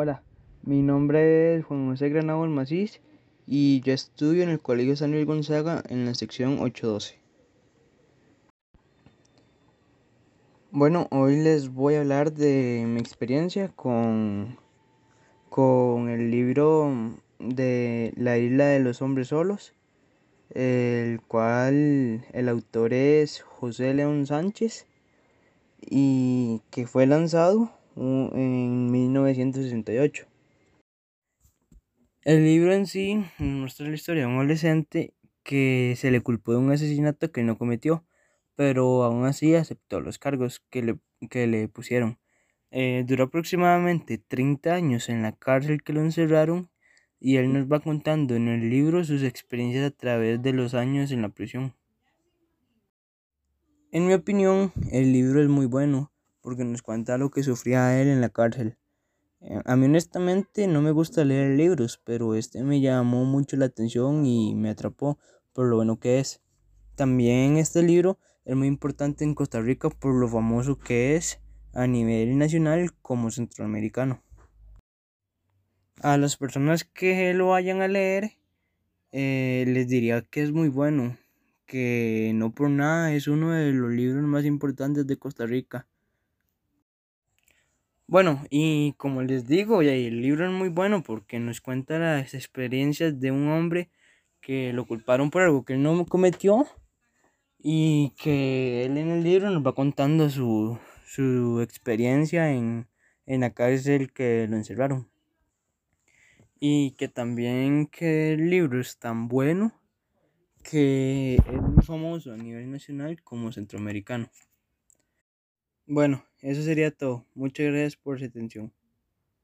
Hola, mi nombre es Juan José Granado Macís y yo estudio en el Colegio San Luis Gonzaga en la sección 812. Bueno, hoy les voy a hablar de mi experiencia con, con el libro de La isla de los hombres solos, el cual el autor es José León Sánchez y que fue lanzado en 1968. El libro en sí muestra la historia de un adolescente que se le culpó de un asesinato que no cometió, pero aún así aceptó los cargos que le, que le pusieron. Eh, duró aproximadamente 30 años en la cárcel que lo encerraron y él nos va contando en el libro sus experiencias a través de los años en la prisión. En mi opinión, el libro es muy bueno porque nos cuenta lo que sufría él en la cárcel. Eh, a mí honestamente no me gusta leer libros, pero este me llamó mucho la atención y me atrapó por lo bueno que es. También este libro es muy importante en Costa Rica por lo famoso que es a nivel nacional como centroamericano. A las personas que lo vayan a leer, eh, les diría que es muy bueno, que no por nada es uno de los libros más importantes de Costa Rica. Bueno, y como les digo, el libro es muy bueno porque nos cuenta las experiencias de un hombre que lo culparon por algo que él no cometió y que él en el libro nos va contando su, experiencia en, en la cárcel que lo encerraron. Y que también que el libro es tan bueno que es muy famoso a nivel nacional como centroamericano. Bueno, eso sería todo. Muchas gracias por su atención.